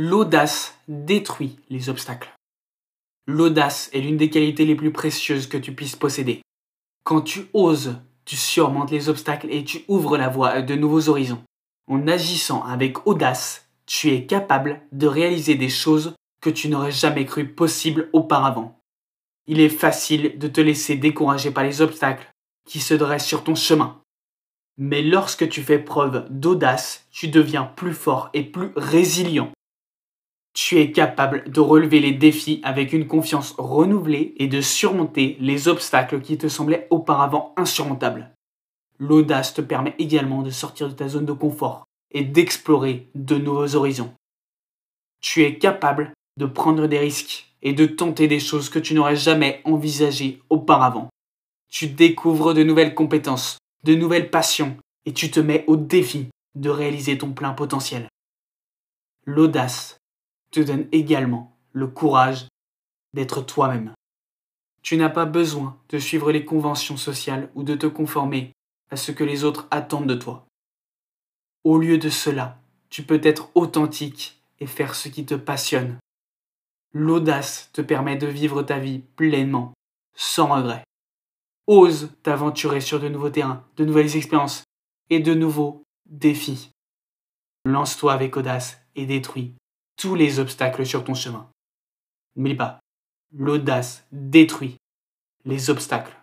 L'audace détruit les obstacles. L'audace est l'une des qualités les plus précieuses que tu puisses posséder. Quand tu oses, tu surmontes les obstacles et tu ouvres la voie à de nouveaux horizons. En agissant avec audace, tu es capable de réaliser des choses que tu n'aurais jamais cru possibles auparavant. Il est facile de te laisser décourager par les obstacles qui se dressent sur ton chemin. Mais lorsque tu fais preuve d'audace, tu deviens plus fort et plus résilient tu es capable de relever les défis avec une confiance renouvelée et de surmonter les obstacles qui te semblaient auparavant insurmontables. L'audace te permet également de sortir de ta zone de confort et d'explorer de nouveaux horizons. Tu es capable de prendre des risques et de tenter des choses que tu n'aurais jamais envisagées auparavant. Tu découvres de nouvelles compétences, de nouvelles passions et tu te mets au défi de réaliser ton plein potentiel. L'audace te donne également le courage d'être toi-même. Tu n'as pas besoin de suivre les conventions sociales ou de te conformer à ce que les autres attendent de toi. Au lieu de cela, tu peux être authentique et faire ce qui te passionne. L'audace te permet de vivre ta vie pleinement, sans regret. Ose t'aventurer sur de nouveaux terrains, de nouvelles expériences et de nouveaux défis. Lance-toi avec audace et détruis tous les obstacles sur ton chemin. N'oublie pas, l'audace détruit les obstacles.